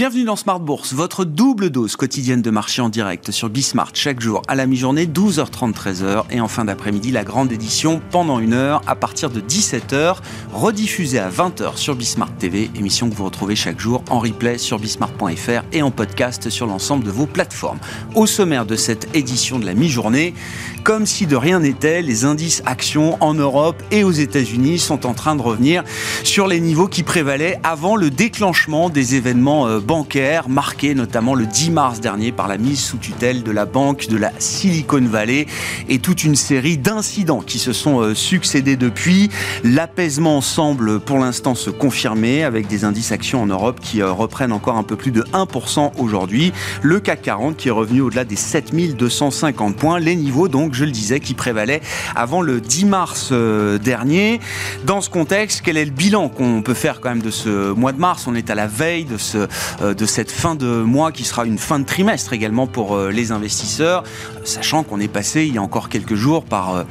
Bienvenue dans Smart Bourse, votre double dose quotidienne de marché en direct sur Bismart chaque jour à la mi-journée 12h30 13h et en fin d'après-midi la grande édition pendant une heure à partir de 17h rediffusée à 20h sur Bismart TV, émission que vous retrouvez chaque jour en replay sur bismart.fr et en podcast sur l'ensemble de vos plateformes. Au sommaire de cette édition de la mi-journée, comme si de rien n'était, les indices actions en Europe et aux États-Unis sont en train de revenir sur les niveaux qui prévalaient avant le déclenchement des événements euh, bancaire, marqué notamment le 10 mars dernier par la mise sous tutelle de la banque de la Silicon Valley et toute une série d'incidents qui se sont euh, succédés depuis. L'apaisement semble pour l'instant se confirmer avec des indices actions en Europe qui euh, reprennent encore un peu plus de 1% aujourd'hui. Le CAC 40 qui est revenu au-delà des 7250 points, les niveaux donc, je le disais, qui prévalaient avant le 10 mars euh, dernier. Dans ce contexte, quel est le bilan qu'on peut faire quand même de ce mois de mars? On est à la veille de ce euh, de cette fin de mois qui sera une fin de trimestre également pour euh, les investisseurs, sachant qu'on est passé il y a encore quelques jours par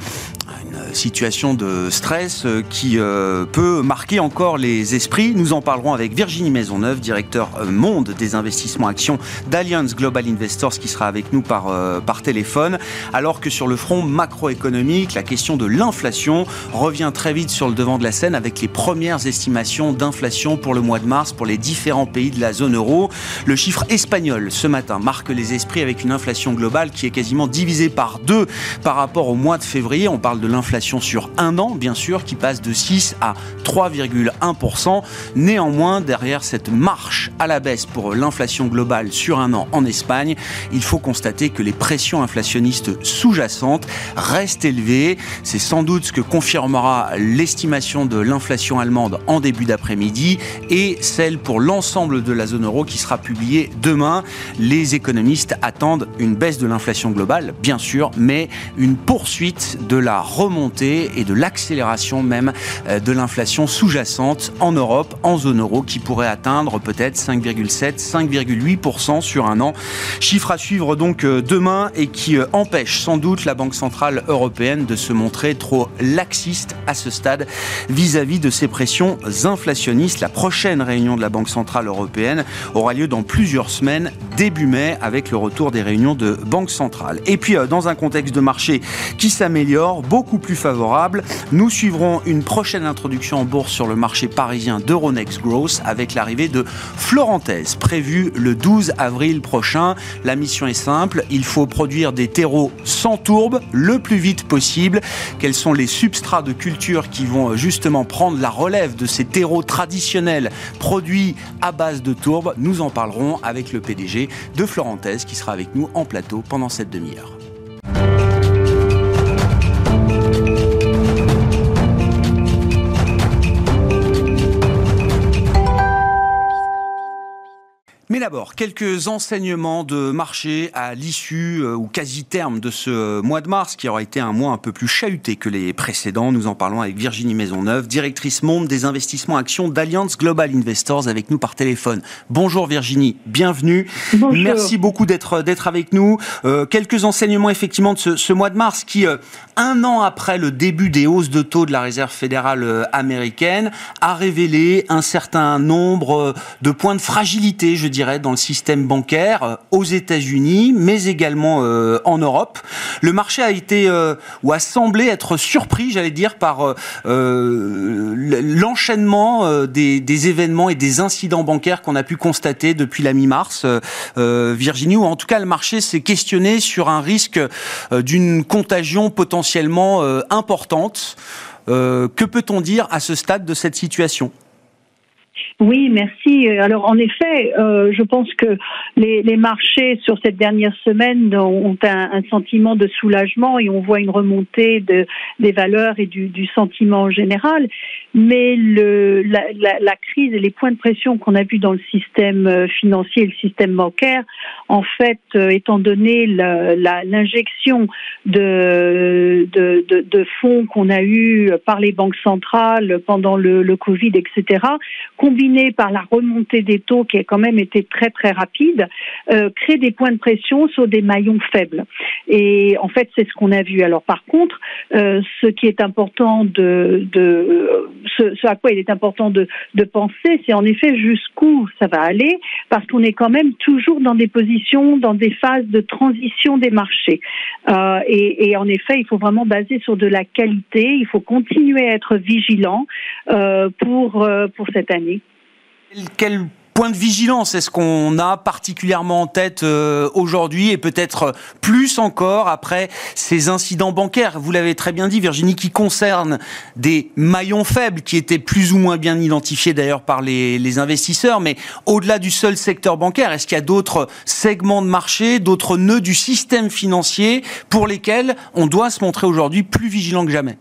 situation de stress euh, qui euh, peut marquer encore les esprits. Nous en parlerons avec Virginie Maisonneuve, directeur euh, monde des investissements actions d'Alliance Global Investors, qui sera avec nous par, par téléphone. Alors que sur le front macroéconomique, la question de l'inflation revient très vite sur le devant de la scène avec les premières estimations d'inflation pour le mois de mars pour les différents pays de la zone euro. Le chiffre espagnol ce matin marque les esprits avec une inflation globale qui est quasiment divisée par deux par rapport au mois de février. On parle de l'inflation sur un an, bien sûr, qui passe de 6 à 3,1%. Néanmoins, derrière cette marche à la baisse pour l'inflation globale sur un an en Espagne, il faut constater que les pressions inflationnistes sous-jacentes restent élevées. C'est sans doute ce que confirmera l'estimation de l'inflation allemande en début d'après-midi et celle pour l'ensemble de la zone euro qui sera publiée demain. Les économistes attendent une baisse de l'inflation globale, bien sûr, mais une poursuite de la remontée et de l'accélération même euh, de l'inflation sous-jacente en Europe, en zone euro, qui pourrait atteindre peut-être 5,7, 5,8% sur un an. Chiffre à suivre donc euh, demain et qui euh, empêche sans doute la Banque Centrale Européenne de se montrer trop laxiste à ce stade vis-à-vis de ces pressions inflationnistes. La prochaine réunion de la Banque Centrale Européenne aura lieu dans plusieurs semaines, début mai, avec le retour des réunions de Banque Centrale. Et puis, dans un contexte de marché qui s'améliore, beaucoup plus favorable. Nous suivrons une prochaine introduction en bourse sur le marché parisien d'Euronext Growth avec l'arrivée de Florentès, prévue le 12 avril prochain. La mission est simple, il faut produire des terreaux sans tourbe le plus vite possible. Quels sont les substrats de culture qui vont justement prendre la relève de ces terreaux traditionnels produits à base de tourbe? Nous en parlerons avec le PDG de Florentès qui sera avec nous en plateau pendant cette demi-heure. Mais d'abord, quelques enseignements de marché à l'issue euh, ou quasi-terme de ce mois de mars, qui aura été un mois un peu plus chahuté que les précédents. Nous en parlons avec Virginie Maisonneuve, directrice monde des investissements actions d'Alliance Global Investors, avec nous par téléphone. Bonjour Virginie, bienvenue. Bonjour. Merci beaucoup d'être d'être avec nous. Euh, quelques enseignements effectivement de ce, ce mois de mars qui, euh, un an après le début des hausses de taux de la Réserve fédérale euh, américaine, a révélé un certain nombre euh, de points de fragilité, je dirais dans le système bancaire euh, aux États-Unis, mais également euh, en Europe. Le marché a été euh, ou a semblé être surpris, j'allais dire, par l'enchaînement des, événements et des incidents bancaires qu'on a pu constater depuis la mi-mars, Virginie, ou en tout cas le marché s'est questionné sur un risque d'une contagion potentiellement importante. que peut-on dire à ce stade de cette situation? Oui, merci. Alors en effet, euh, je pense que les, marchés sur cette dernière semaine ont un, sentiment de soulagement et on voit une remontée de, des valeurs et du, sentiment en général. Mais la, crise et les points de pression qu'on a vus dans le système euh, financier et le système bancaire, en fait, euh, étant donné l'injection de, fonds qu'on a eu par les banques centrales pendant le Covid, etc., combiné par la remontée des taux qui a quand même été très très rapide, euh, crée des points de pression sur des maillons faibles. Et en fait, c'est ce qu'on a vu. Alors par contre, euh, ce qui est important de, de ce, à quoi il est important de, de penser, c'est en effet jusqu'où ça va aller, parce qu'on est quand même toujours dans des positions, dans des phases de transition des marchés. Euh, et, et, en effet, il faut vraiment baser sur de la qualité. Il faut continuer à être vigilant euh, pour euh, pour cette année. Quel point de vigilance est-ce qu'on a particulièrement en tête euh, aujourd'hui et peut-être plus encore après ces incidents bancaires? Vous l'avez très bien dit, Virginie, qui concernent des maillons faibles qui étaient plus ou moins bien identifiés d'ailleurs par les, les, investisseurs, mais au-delà du seul secteur bancaire, est-ce qu'il y a d'autres segments de marché, d'autres nœuds du système financier pour lesquels on doit se montrer aujourd'hui plus vigilant que jamais?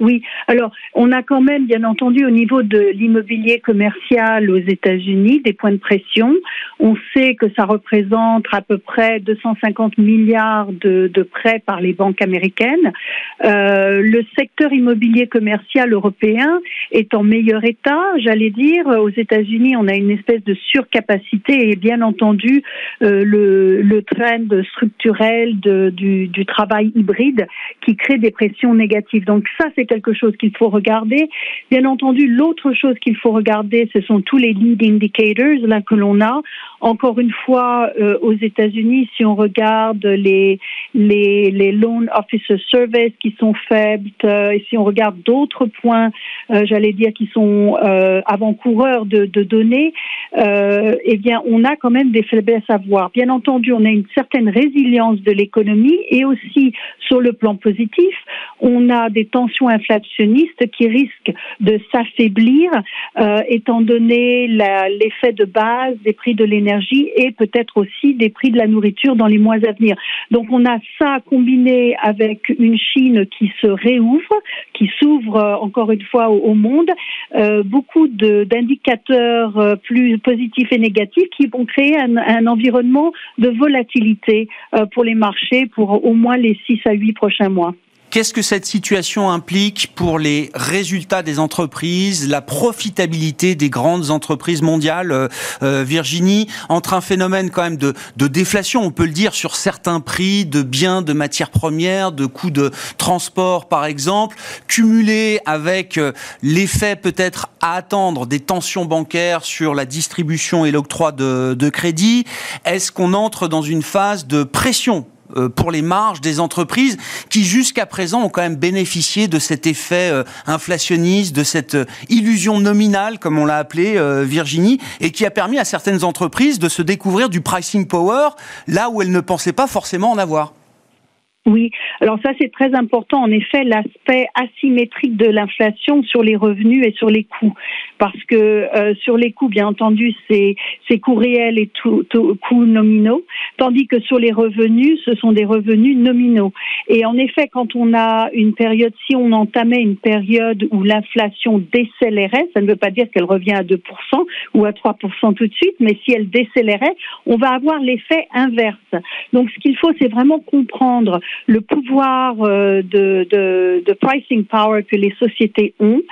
Oui, alors on a quand même, bien entendu, au niveau de l'immobilier commercial aux États-Unis, des points de pression. On sait que ça représente à peu près 250 milliards de, de prêts par les banques américaines. Euh, le secteur immobilier commercial européen est en meilleur état, j'allais dire. Aux États-Unis, on a une espèce de surcapacité et bien entendu euh, le, le trend structurel de, du, du travail hybride qui crée des pressions négatives. Donc ça, c'est quelque chose qu'il faut regarder. Bien entendu, l'autre chose qu'il faut regarder, ce sont tous les lead indicators là que l'on a. Encore une fois, euh, aux États-Unis, si on regarde les les les loan officer services qui sont faibles, euh, et si on regarde d'autres points, euh, j'allais dire qui sont avant-coureurs de, de données, eh bien, on a quand même des faiblesses à voir. Bien entendu, on a une certaine résilience de l'économie et aussi sur le plan positif, on a des tensions inflationniste qui risque de s'affaiblir euh, étant donné l'effet de base des prix de l'énergie et peut-être aussi des prix de la nourriture dans les mois à venir. Donc on a ça combiné avec une Chine qui se réouvre, qui s'ouvre euh, encore une fois au, monde, euh, beaucoup d'indicateurs euh, plus positifs et négatifs qui vont créer un, environnement de volatilité pour les marchés pour au moins les six à huit prochains mois. Qu'est-ce que cette situation implique pour les résultats des entreprises, la profitabilité des grandes entreprises mondiales, euh, euh, Virginie, entre un phénomène quand même de, déflation, on peut le dire, sur certains prix de biens, de matières premières, de coûts de transport par exemple, cumulé avec euh, l'effet peut-être à attendre des tensions bancaires sur la distribution et l'octroi de, de crédit, est-ce qu'on entre dans une phase de pression pour les marges des entreprises qui jusqu'à présent ont quand même bénéficié de cet effet euh, inflationniste, de cette euh, illusion nominale, comme on l'a appelé Virginie, et qui a permis à certaines entreprises de se découvrir du pricing power là où elles ne pensaient pas forcément en avoir. Oui, alors ça c'est très important. En effet l'aspect asymétrique de l'inflation sur les revenus et sur les coûts. Parce que euh, sur les coûts bien entendu c'est coûts réels et tout, coûts nominaux. Tandis que sur les revenus ce sont des revenus nominaux. Et en effet quand on a une période si on entamait une période où l'inflation décélérait ça ne veut pas dire qu'elle revient à 2% ou à 3% tout de suite mais si elle décélérait on va avoir l'effet inverse. Donc ce qu'il faut c'est vraiment comprendre le pouvoir euh, de, de, de, pricing power que les sociétés ont,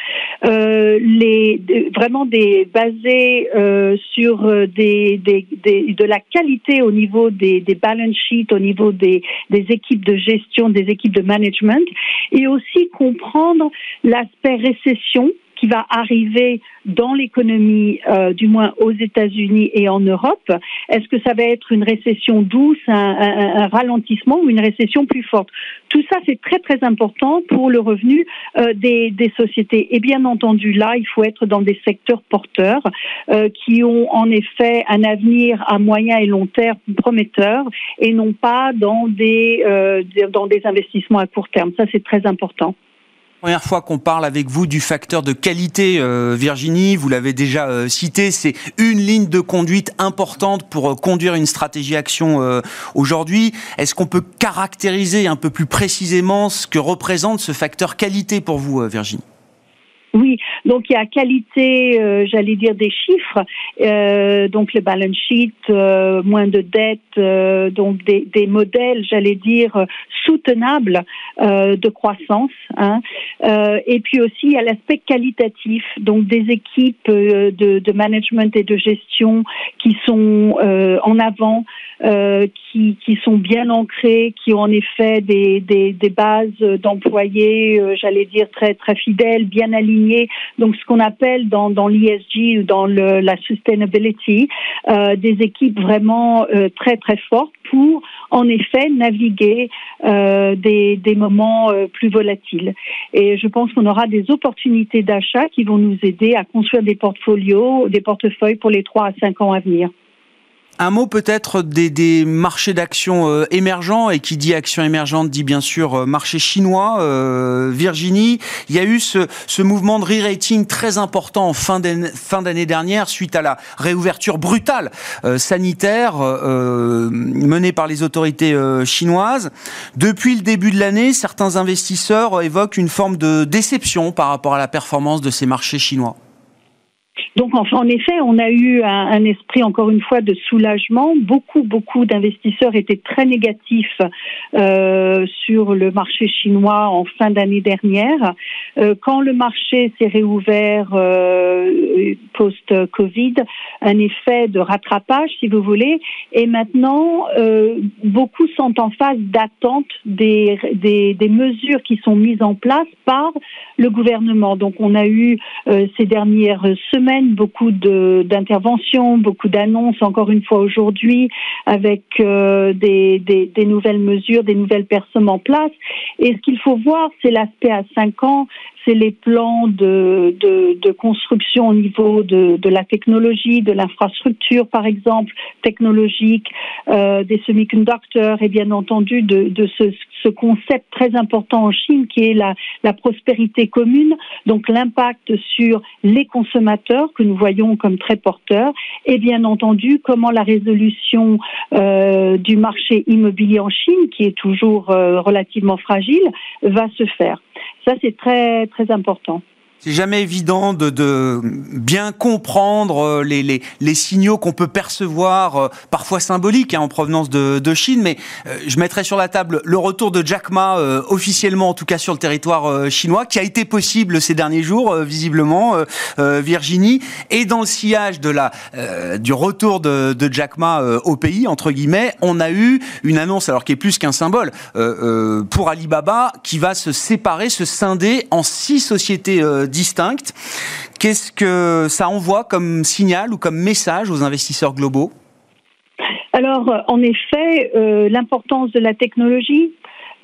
euh, les, vraiment des basés euh, sur des, des, des, de la qualité au niveau des, des balance sheets, au niveau des, des équipes de gestion, des équipes de management, et aussi comprendre l'aspect récession qui va arriver dans l'économie, euh, du moins aux États-Unis et en Europe Est-ce que ça va être une récession douce, un, un, un ralentissement ou une récession plus forte? Tout ça, c'est très très important pour le revenu euh, des, des, sociétés. Et bien entendu, là, il faut être dans des secteurs porteurs euh, qui ont en effet un avenir à moyen et long terme prometteur et non pas dans des, euh, dans des investissements à court terme. Ça, c'est très important première fois qu'on parle avec vous du facteur de qualité, euh, Virginie, vous l'avez déjà euh, cité, c'est une ligne de conduite importante pour euh, conduire une stratégie action aujourd'hui. Est-ce qu'on peut caractériser un peu plus précisément ce que représente ce facteur qualité pour vous, Virginie? Oui, donc il y a qualité, euh, j'allais dire des chiffres, euh, donc le balance sheet, euh, moins de dettes, donc des, modèles, j'allais dire soutenables de croissance, hein. et puis aussi il y a l'aspect qualitatif, donc des équipes de, management et de gestion qui sont en avant, qui, sont bien ancrées, qui ont en effet des, bases d'employés, j'allais dire très très fidèles, bien donc ce qu'on appelle dans, dans l'ESG ou dans le, la sustainability, euh, des équipes vraiment euh, très très fortes pour en effet naviguer euh, des, moments plus volatiles. Et je pense qu'on aura des opportunités d'achat qui vont nous aider à construire des portfolios, des portefeuilles pour les trois à cinq ans à venir. Un mot peut-être des, marchés d'actions euh, émergents, et qui dit action émergente dit bien sûr euh, marché chinois. Euh, Virginie, il y a eu ce, mouvement de re-rating très important en fin d'année dernière suite à la réouverture brutale sanitaire menée par les autorités chinoises. Depuis le début de l'année, certains investisseurs évoquent une forme de déception par rapport à la performance de ces marchés chinois. Donc, en effet, on a eu un, esprit, encore une fois, de soulagement. Beaucoup, beaucoup d'investisseurs étaient très négatifs euh, sur le marché chinois en fin d'année dernière. Euh, quand le marché s'est réouvert euh, post-Covid, un effet de rattrapage, si vous voulez. Et maintenant, beaucoup sont en phase d'attente des, mesures qui sont mises en place par le gouvernement. Donc, on a eu ces dernières semaines beaucoup d'interventions, beaucoup d'annonces, encore une fois aujourd'hui, avec euh, des, des, nouvelles mesures, des nouvelles personnes en place. Et ce qu'il faut voir, c'est l'aspect à cinq ans, c'est les plans de, de, construction au niveau de, de la technologie, de l'infrastructure, par exemple, technologique, euh, des semi-conducteurs et bien entendu de, de ce, ce, concept très important en Chine qui est la, la prospérité commune, donc l'impact sur les consommateurs que nous voyons comme très porteurs et bien entendu comment la résolution euh, du marché immobilier en Chine, qui est toujours euh, relativement fragile, va se faire. Ça, c'est très, très important. C'est jamais évident de, de, bien comprendre euh, les, les, les signaux qu'on peut percevoir, euh, parfois symboliques, hein, en provenance de, de Chine. Mais euh, je mettrai sur la table le retour de Jack Ma, officiellement en tout cas sur le territoire chinois, qui a été possible ces derniers jours, visiblement, Virginie. Et dans le sillage de la, du retour de, de Jack Ma au pays, entre guillemets, on a eu une annonce, alors qui est plus qu'un symbole, pour Alibaba, qui va se séparer, se scinder en six sociétés distinctes. Qu'est-ce que ça envoie comme signal ou comme message aux investisseurs globaux? Alors, en effet, euh, l'importance de la technologie,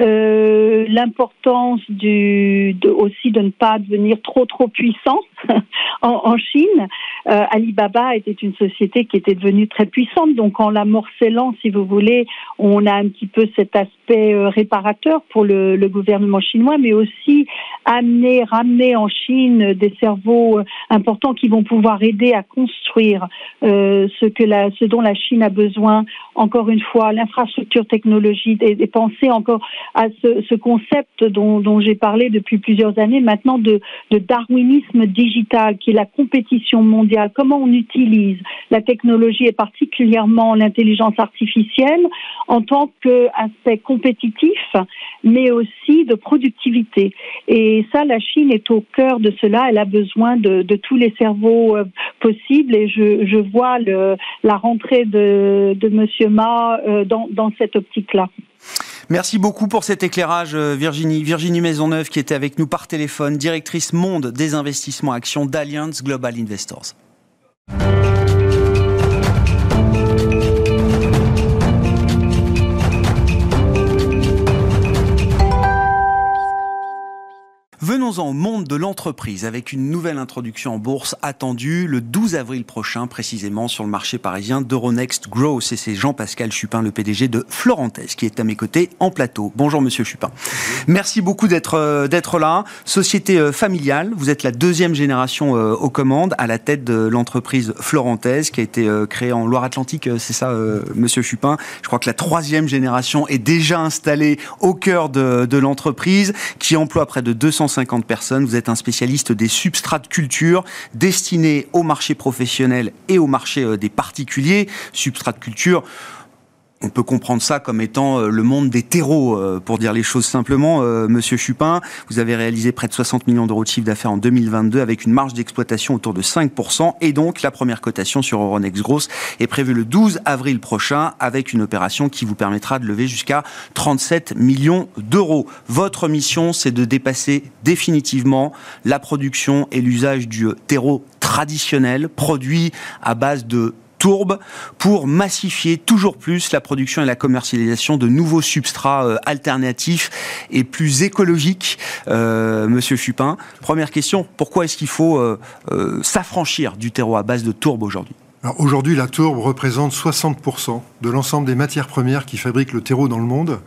euh, l'importance aussi de ne pas devenir trop trop puissant en, en, Chine. Euh, Alibaba était une société qui était devenue très puissante, donc en la morcellant, si vous voulez, on a un petit peu cet aspect euh, réparateur pour le, le, gouvernement chinois, mais aussi amener, ramener en Chine des cerveaux euh, importants qui vont pouvoir aider à construire euh, ce que la, ce dont la Chine a besoin. Encore une fois, l'infrastructure technologique et, et penser encore à ce, ce concept dont, dont j'ai parlé depuis plusieurs années maintenant de, de darwinisme digital, qui est la compétition mondiale. Comment on utilise la technologie et particulièrement l'intelligence artificielle en tant qu'aspect compétitif, mais aussi de productivité. Et ça, la Chine est au cœur de cela. Elle a besoin de, tous les cerveaux euh, possibles. Et je, vois la rentrée de, de Monsieur Ma euh, dans cette optique-là. Merci beaucoup pour cet éclairage, euh, Virginie. Virginie Maisonneuve, qui était avec nous par téléphone, directrice monde des investissements actions d'Alliance Global Investors. Venons-en au monde de l'entreprise avec une nouvelle introduction en bourse attendue le 12 avril prochain, précisément sur le marché parisien d'Euronext Growth. Et c'est Jean-Pascal Chupin, le PDG de Florentes, qui est à mes côtés en plateau. Bonjour, monsieur Chupin. Merci beaucoup d'être euh, d'être là. Société euh, familiale, vous êtes la deuxième génération euh, aux commandes à la tête de l'entreprise Florentaise qui a été créée en Loire-Atlantique, c'est ça, monsieur Chupin? Je crois que la troisième génération est déjà installée au cœur de, de l'entreprise qui emploie près de 200 250 personnes. Vous êtes un spécialiste des substrats de culture destinés au marché professionnel et au marché des particuliers. Substrats de culture, on peut comprendre ça comme étant euh, le monde des terreaux, euh, pour dire les choses simplement. Euh, Monsieur Chupin, vous avez réalisé près de 60 millions d'euros de chiffre d'affaires en 2022 avec une marge d'exploitation autour de 5%. Et donc, la première cotation sur Euronext Gross est prévue le 12 avril prochain avec une opération qui vous permettra de lever jusqu'à 37 millions d'euros. Votre mission, c'est de dépasser définitivement la production et l'usage du terreau traditionnel, produit à base de tourbe pour massifier toujours plus la production et la commercialisation de nouveaux substrats euh, alternatifs et plus écologiques. Euh, Monsieur Chupin, première question, pourquoi est-ce qu'il faut euh, s'affranchir du terreau à base de tourbe aujourd'hui? Aujourd'hui, la tourbe représente 60% de l'ensemble des matières premières qui fabriquent le terreau dans le monde.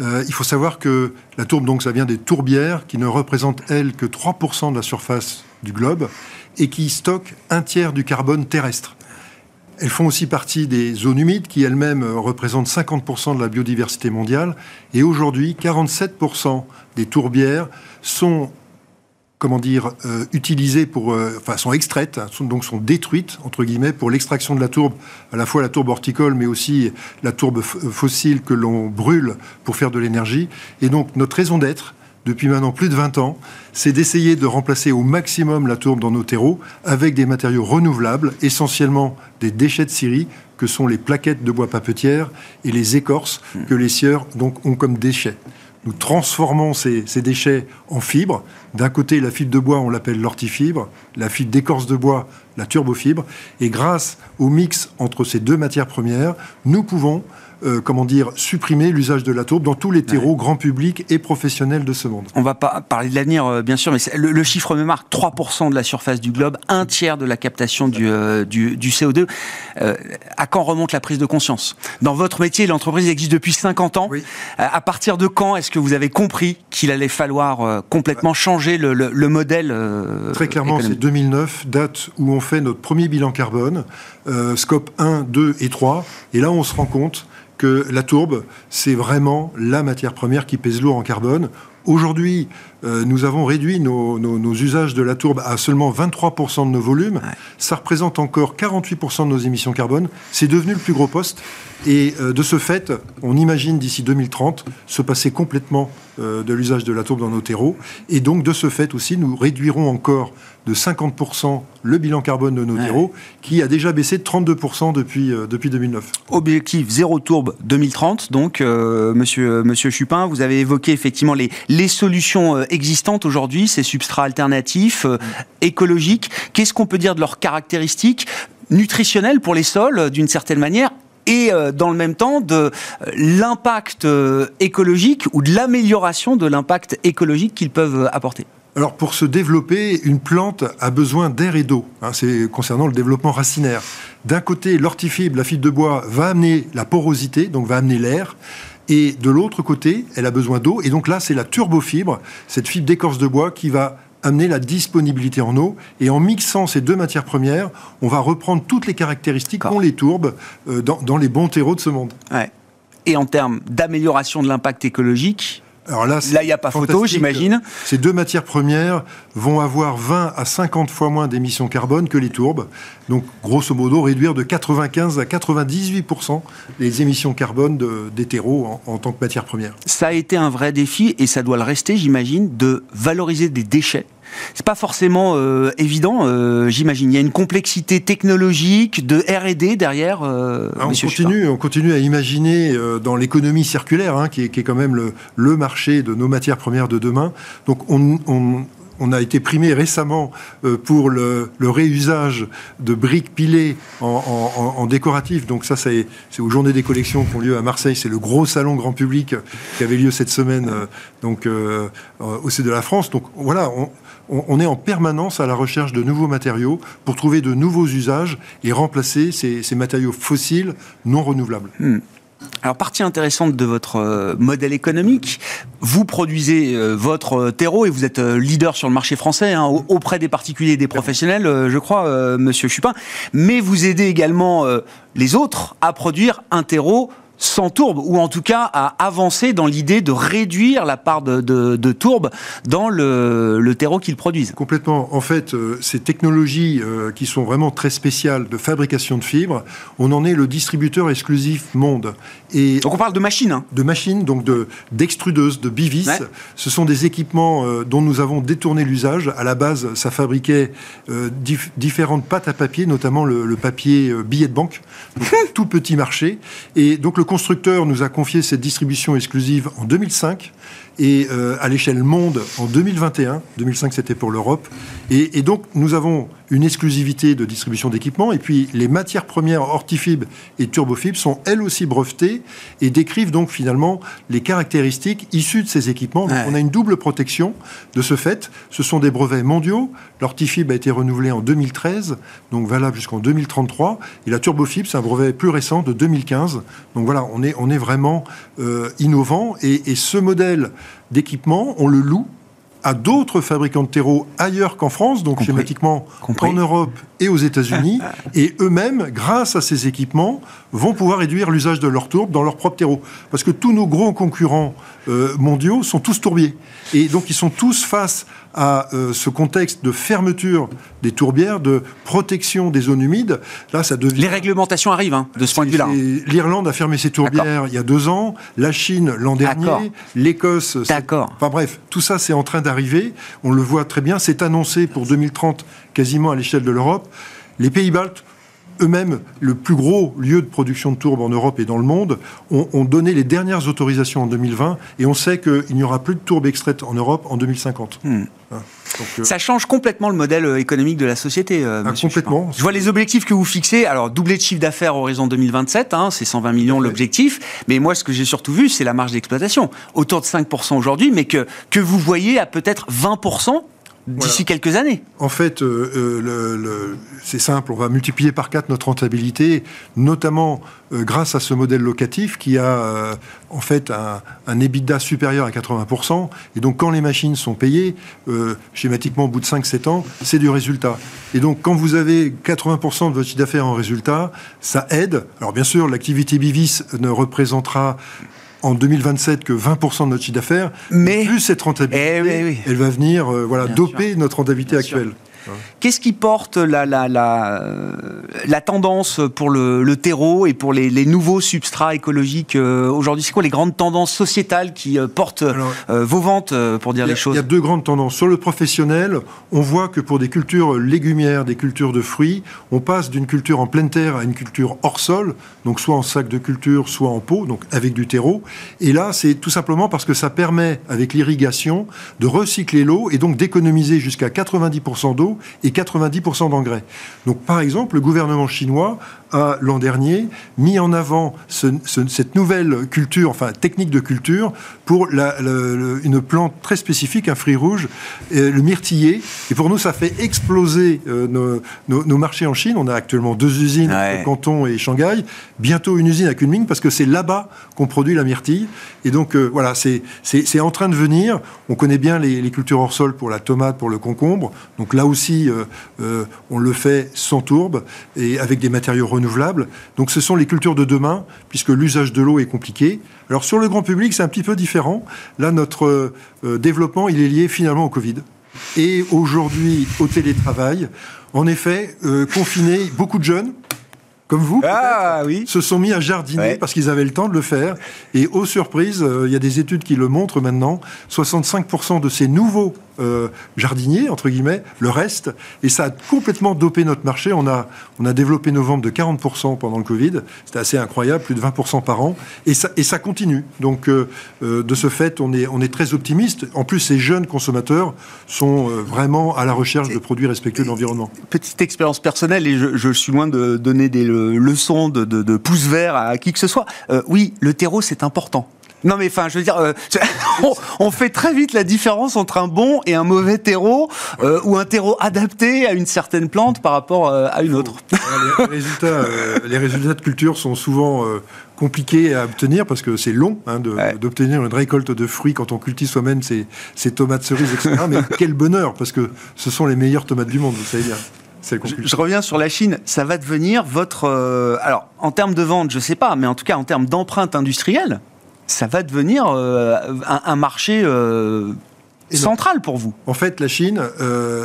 il faut savoir que la tourbe, donc, ça vient des tourbières qui ne représentent, elles, que 3% de la surface du globe et qui stockent un tiers du carbone terrestre. Elles font aussi partie des zones humides qui elles-mêmes représentent 50% de la biodiversité mondiale. Et aujourd'hui, 47% des tourbières sont comment dire, euh, utilisées pour, euh, enfin, sont extraites, donc sont détruites, entre guillemets, pour l'extraction de la tourbe, à la fois la tourbe horticole, mais aussi la tourbe fossile que l'on brûle pour faire de l'énergie. Et donc, notre raison d'être, depuis maintenant plus de 20 ans, c'est d'essayer de remplacer au maximum la tourbe dans nos terreaux avec des matériaux renouvelables, essentiellement des déchets de scierie, que sont les plaquettes de bois papetière et les écorces que les sieurs ont comme déchets. Nous transformons ces, ces déchets en fibres. D'un côté, la fibre de bois, on l'appelle l'ortifibre, la fibre d'écorce de bois, la turbofibre. Et grâce au mix entre ces deux matières premières, nous pouvons euh, comment dire, supprimer l'usage de la tourbe dans tous les terreaux grand public et professionnels de ce monde. On va pas parler de l'avenir, euh, bien sûr, mais le, chiffre me marque 3% de la surface du globe, un tiers de la captation du, euh, du, CO2. à quand remonte la prise de conscience? Dans votre métier, l'entreprise existe depuis 50 ans. à partir de quand est-ce que vous avez compris qu'il allait falloir complètement changer le, le, modèle Très clairement, c'est 2009, date où on fait notre premier bilan carbone, scope 1, 2 et 3. Et là, on se rend compte que la tourbe, c'est vraiment la matière première qui pèse lourd en carbone. Aujourd'hui, euh, nous avons réduit nos, usages de la tourbe à seulement 23% de nos volumes. Ça représente encore 48% de nos émissions carbone. C'est devenu le plus gros poste. Et euh, de ce fait, on imagine d'ici 2030 se passer complètement euh, de l'usage de la tourbe dans nos terreaux. Et donc, de ce fait aussi, nous réduirons encore de 50% le bilan carbone de nos terreaux, qui a déjà baissé de 32% depuis, depuis 2009. Objectif zéro tourbe 2030. Donc, monsieur, monsieur Chupin, vous avez évoqué effectivement les, les solutions existantes aujourd'hui, ces substrats alternatifs, euh, écologiques. Qu'est-ce qu'on peut dire de leurs caractéristiques nutritionnelles pour les sols, euh, d'une certaine manière et euh, dans le même temps de l'impact écologique ou de l'amélioration de l'impact écologique qu'ils peuvent apporter? Alors pour se développer, une plante a besoin d'air et d'eau. Hein, c'est concernant le développement racinaire. D'un côté, l'hortifibre, la fibre de bois, va amener la porosité, donc va amener l'air. Et de l'autre côté, elle a besoin d'eau. Et donc là, c'est la turbofibre, cette fibre d'écorce de bois qui va amener la disponibilité en eau. Et en mixant ces deux matières premières, on va reprendre toutes les caractéristiques qu'ont les tourbes euh, dans, les bons terreaux de ce monde. Et en termes d'amélioration de l'impact écologique, alors là, il n'y a pas photo, j'imagine. Ces deux matières premières vont avoir 20 à 50 fois moins d'émissions carbone que les tourbes. Donc, grosso modo, réduire de 95 à 98% les émissions carbone de, des terreaux en, tant que matière première. Ça a été un vrai défi, et ça doit le rester, j'imagine, de valoriser des déchets c'est pas forcément euh, évident, euh, j'imagine. Il y a une complexité technologique, de R&D derrière. Euh, ah, on continue, on continue à imaginer dans l'économie circulaire, hein, qui, est, qui, est, quand même le, le, marché de nos matières premières de demain. Donc on, on on a été primé récemment pour le, le, réusage de briques pilées en, en, en décoratif. Donc ça, c'est aux Journées des collections qui ont lieu à Marseille. C'est le gros salon grand public qui avait lieu cette semaine donc, au sud de la France. Donc voilà, on, on, est en permanence à la recherche de nouveaux matériaux pour trouver de nouveaux usages et remplacer ces, matériaux fossiles non renouvelables. Hmm. Alors, partie intéressante de votre euh, modèle économique, vous produisez euh, votre terreau et vous êtes euh, leader sur le marché français hein, auprès des particuliers et des professionnels, je crois, Monsieur Chupin, mais vous aidez également les autres à produire un terreau sans tourbe, ou en tout cas à avancer dans l'idée de réduire la part de, de, tourbe dans le, le terreau qu'ils produisent. Complètement. En fait, euh, ces technologies euh, qui sont vraiment très spéciales de fabrication de fibres, on en est le distributeur exclusif monde. Et donc on parle de machines. Hein. De machines, donc d'extrudeuses, de, bivis. Ce sont des équipements euh, dont nous avons détourné l'usage. À la base, ça fabriquait différentes pâtes à papier, notamment le, le papier billet de banque, tout petit marché. Et donc le constructeur nous a confié cette distribution exclusive en 2005 et euh, à l'échelle monde en 2021. 2005, c'était pour l'Europe. Et, donc, nous avons une exclusivité de distribution d'équipements. Et puis, les matières premières Hortifib et Turbofib sont elles aussi brevetées et décrivent donc finalement les caractéristiques issues de ces équipements. Donc, on a une double protection de ce fait. Ce sont des brevets mondiaux. L'Hortifib a été renouvelé en 2013, donc valable jusqu'en 2033. Et la Turbofib, c'est un brevet plus récent de 2015. Donc voilà, on est, on est vraiment euh, innovant. Et, et ce modèle d'équipement, on le loue à d'autres fabricants de terreau ailleurs qu'en France, donc schématiquement en Europe et aux États-Unis, et eux-mêmes, grâce à ces équipements, vont pouvoir réduire l'usage de leur tourbe dans leur propre terreau. Parce que tous nos gros concurrents euh, mondiaux sont tous tourbiers. Et donc ils sont tous face à euh, ce contexte de fermeture des tourbières, de protection des zones humides. Là, ça devient... Les réglementations arrivent hein, de ce point de vue-là. L'Irlande a fermé ses tourbières il y a deux ans, la Chine l'an dernier, l'Écosse... D'accord. Enfin bref, tout ça c'est en train d'arriver. On le voit très bien. C'est annoncé pour 2030 quasiment à l'échelle de l'Europe. Les pays baltes eux-mêmes, le plus gros lieu de production de tourbe en Europe et dans le monde, ont, donné les dernières autorisations en 2020 et on sait qu'il n'y aura plus de tourbe extraite en Europe en 2050. Hmm. Hein, euh, ça change complètement le modèle euh, économique de la société. Euh, ah, complètement. Je vois les objectifs que vous fixez. Alors, doubler de chiffre d'affaires horizon 2027, hein, c'est 120 millions l'objectif. Mais moi, ce que j'ai surtout vu, c'est la marge d'exploitation. Autour de 5% aujourd'hui, mais que, que vous voyez à peut-être 20% d'ici quelques années. En fait, euh, euh, c'est simple, on va multiplier par 4 notre rentabilité, notamment euh, grâce à ce modèle locatif qui a en fait un, un, EBITDA supérieur à 80%. Et donc quand les machines sont payées, schématiquement au bout de 5-7 ans, c'est du résultat. Et donc quand vous avez 80% de votre chiffre d'affaires en résultat, ça aide. Alors bien sûr, l'activité Bivis ne représentera en 2027 que 20% de notre chiffre d'affaires, mais plus cette rentabilité, eh elle va venir euh, voilà, doper notre rentabilité actuelle. Qu'est-ce qui porte la, la, la, la, tendance pour le, le terreau et pour les, les, nouveaux substrats écologiques euh, aujourd'hui? C'est quoi les grandes tendances sociétales qui euh, portent euh, vos ventes, pour dire les choses? Il y a deux grandes tendances. Sur le professionnel, on voit que pour des cultures légumières, des cultures de fruits, on passe d'une culture en pleine terre à une culture hors sol, donc soit en sac de culture, soit en pot, donc avec du terreau. Et là, c'est tout simplement parce que ça permet, avec l'irrigation, de recycler l'eau et donc d'économiser jusqu'à 90% d'eau et 90% d'engrais. Donc par exemple, le gouvernement chinois a l'an dernier mis en avant cette nouvelle culture, enfin technique de culture, pour une plante très spécifique, un fruit rouge, euh, le myrtillier. Et pour nous, ça fait exploser euh, nos, marchés en Chine. On a actuellement deux usines, Canton et Shanghai. Bientôt une usine à Kunming, parce que c'est là-bas qu'on produit la myrtille. Et donc euh, voilà, c'est en train de venir. On connaît bien les, les, cultures hors sol pour la tomate, pour le concombre. Donc là aussi, on le fait sans tourbe et avec des matériaux renouvelables. Donc ce sont les cultures de demain, puisque l'usage de l'eau est compliqué. Alors sur le grand public, c'est un petit peu différent. Là, notre euh, développement, il est lié finalement au Covid. Et aujourd'hui, au télétravail. En effet, euh, confinés, beaucoup de jeunes, comme vous, ah, oui. se sont mis à jardiner parce qu'ils avaient le temps de le faire. Et aux surprises, euh, il y a des études qui le montrent maintenant, 65% de ces nouveaux euh, jardiniers, entre guillemets, le reste. Et ça a complètement dopé notre marché. On a, on a développé nos ventes de 40% pendant le Covid. C'était assez incroyable, plus de 20% par an. Et ça, et ça continue. Donc, euh, euh, de ce fait, on est, on est très optimiste. En plus, ces jeunes consommateurs sont vraiment à la recherche de produits respectueux de l'environnement. Petite expérience personnelle, et je, suis loin de donner des leçons de pouce vert à qui que ce soit. oui, le terreau, c'est important. Non mais enfin, je veux dire, euh, on, fait très vite la différence entre un bon et un mauvais terreau, euh, ou un terreau adapté à une certaine plante par rapport euh, à une autre. Les résultats, les résultats de culture sont souvent compliqués à obtenir parce que c'est long hein, d'obtenir une récolte de fruits quand on cultive soi-même ses, tomates cerises, etc. mais quel bonheur parce que ce sont les meilleures tomates du monde, vous savez bien. Je, reviens sur la Chine. Ça va devenir votre. alors, en termes de vente, je ne sais pas, mais en tout cas, en termes d'empreinte industrielle, ça va devenir un, marché central pour vous. En fait, la Chine,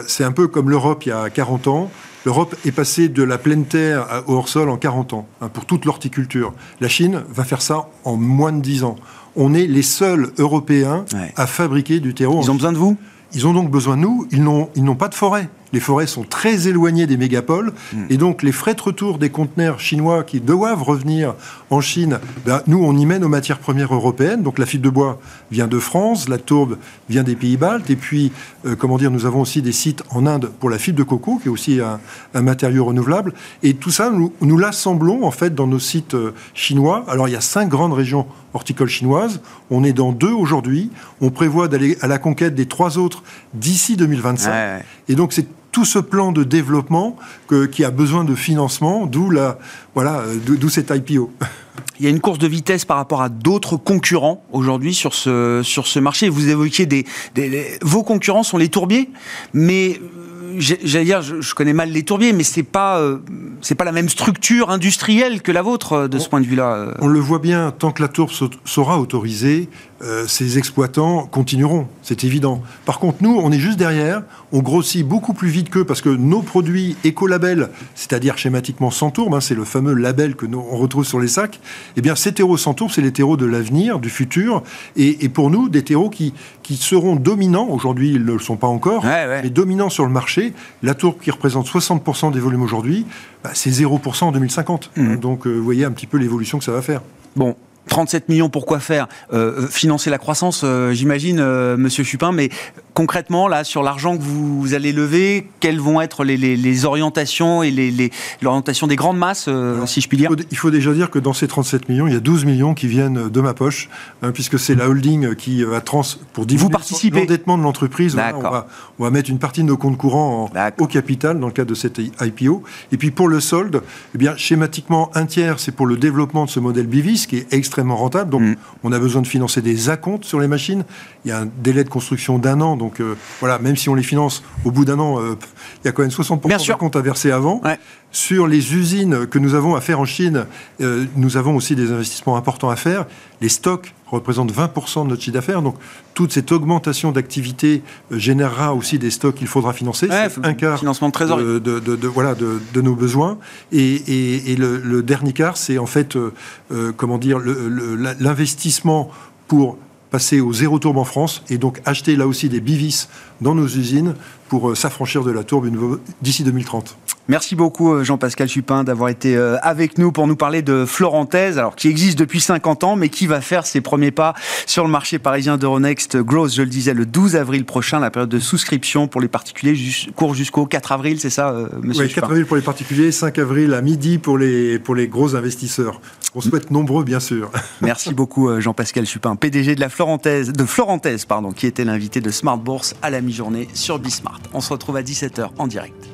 c'est un peu comme l'Europe il y a 40 ans. L'Europe est passée de la pleine terre au hors-sol en 40 ans, hein, pour toute l'horticulture. La Chine va faire ça en moins de 10 ans. On est les seuls Européens à fabriquer du terreau. Ils ont besoin de vous? Ils ont donc besoin de nous. Ils n'ont pas de forêt les forêts sont très éloignées des mégapoles, hmm. et donc les frais de retour des conteneurs chinois qui doivent revenir en Chine, ben, nous, on y mène aux matières premières européennes. Donc la fibre de bois vient de France, la tourbe vient des pays baltes, et puis, euh, comment dire, nous avons aussi des sites en Inde pour la fibre de coco, qui est aussi un, matériau renouvelable. Et tout ça, nous, nous l'assemblons, en fait, dans nos sites euh, chinois. Alors, il y a cinq grandes régions horticoles chinoises. On est dans deux aujourd'hui. On prévoit d'aller à la conquête des trois autres d'ici 2025. Et donc, c'est tout ce plan de développement qui a besoin de financement, d'où la, voilà, d'où cet IPO. Il y a une course de vitesse par rapport à d'autres concurrents aujourd'hui sur ce, sur ce marché. Vous évoquiez des, vos concurrents sont les tourbiers, mais j'allais dire, je, connais mal les tourbiers, mais c'est pas euh, c'est pas la même structure industrielle que la vôtre euh, de ce point de vue-là. Euh. On le voit bien, tant que la tourbe sera autorisée, ces exploitants continueront, c'est évident. Par contre, nous, on est juste derrière, on grossit beaucoup plus vite qu'eux parce que nos produits écolabel, c'est-à-dire schématiquement sans tourbe, hein, c'est le fameux label que nous on retrouve sur les sacs. Eh bien, ces terreaux sans tourbe, c'est les terreaux de l'avenir, du futur, et, pour nous, des terreaux qui qui seront dominants. Aujourd'hui, ils ne le sont pas encore, mais dominants sur le marché la tourbe qui représente 60% des volumes aujourd'hui, bah, c'est 0% en 2050. Mmh. Donc euh, vous voyez un petit peu l'évolution que ça va faire. Bon, 37 millions, pourquoi faire euh, Financer la croissance, euh, j'imagine, euh, Monsieur Chupin, mais concrètement, là, sur l'argent que vous, allez lever, quelles vont être les, orientations et l'orientation des grandes masses, si je puis dire il faut, déjà dire que dans ces 37 millions, il y a 12 millions qui viennent de ma poche, hein, puisque c'est la holding qui va trans pour diminuer l'endettement de l'entreprise. on, va, mettre une partie de nos comptes courants au capital dans le cadre de cette IPO. Et puis pour le solde, eh bien, schématiquement, un tiers, c'est pour le développement de ce modèle Bivis, qui est extrêmement extrêmement rentable. Donc, mm. on a besoin de financer des acomptes sur les machines. Il y a un délai de construction d'un an. Donc, euh, voilà, même si on les finance au bout d'un an, euh, il y a quand même 60% de comptes à verser avant. Sur les usines que nous avons à faire en Chine, euh, nous avons aussi des investissements importants à faire. Les stocks représentent 20% de notre chiffre d'affaires. Donc, toute cette augmentation d'activité générera aussi des stocks qu'il faudra financer. C'est un quart financement de, de, voilà, de, nos besoins. Et, le, dernier quart, c'est en fait, comment dire, l'investissement pour passer au zéro tourbe en France et donc acheter là aussi des bivis dans nos usines pour euh, s'affranchir de la tourbe d'ici 2030. Merci beaucoup euh, Jean-Pascal Chupin d'avoir été euh, avec nous pour nous parler de Florentaise, alors qui existe depuis 50 ans, mais qui va faire ses premiers pas sur le marché parisien d'Euronext Growth, je le disais, le 12 avril prochain. La période de souscription pour les particuliers court jusqu'au 4 avril, c'est ça, monsieur Oui, 4 avril pour les particuliers, 5 avril à midi pour les, pour les gros investisseurs. On souhaite nombreux, bien sûr. Merci beaucoup Jean-Pascal Chupin, PDG de la Florentaise, de Florentaise, pardon, qui était l'invité de Smart Bourse à la mi-journée sur Bismart. On se retrouve à 17h en direct.